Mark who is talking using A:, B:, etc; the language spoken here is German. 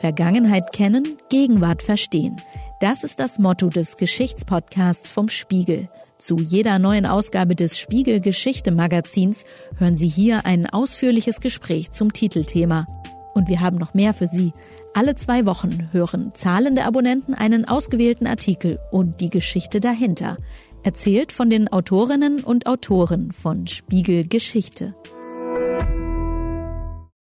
A: Vergangenheit kennen, Gegenwart verstehen. Das ist das Motto des Geschichtspodcasts vom Spiegel. Zu jeder neuen Ausgabe des Spiegel Geschichte Magazins hören Sie hier ein ausführliches Gespräch zum Titelthema. Und wir haben noch mehr für Sie. Alle zwei Wochen hören zahlende Abonnenten einen ausgewählten Artikel und die Geschichte dahinter. Erzählt von den Autorinnen und Autoren von Spiegel Geschichte.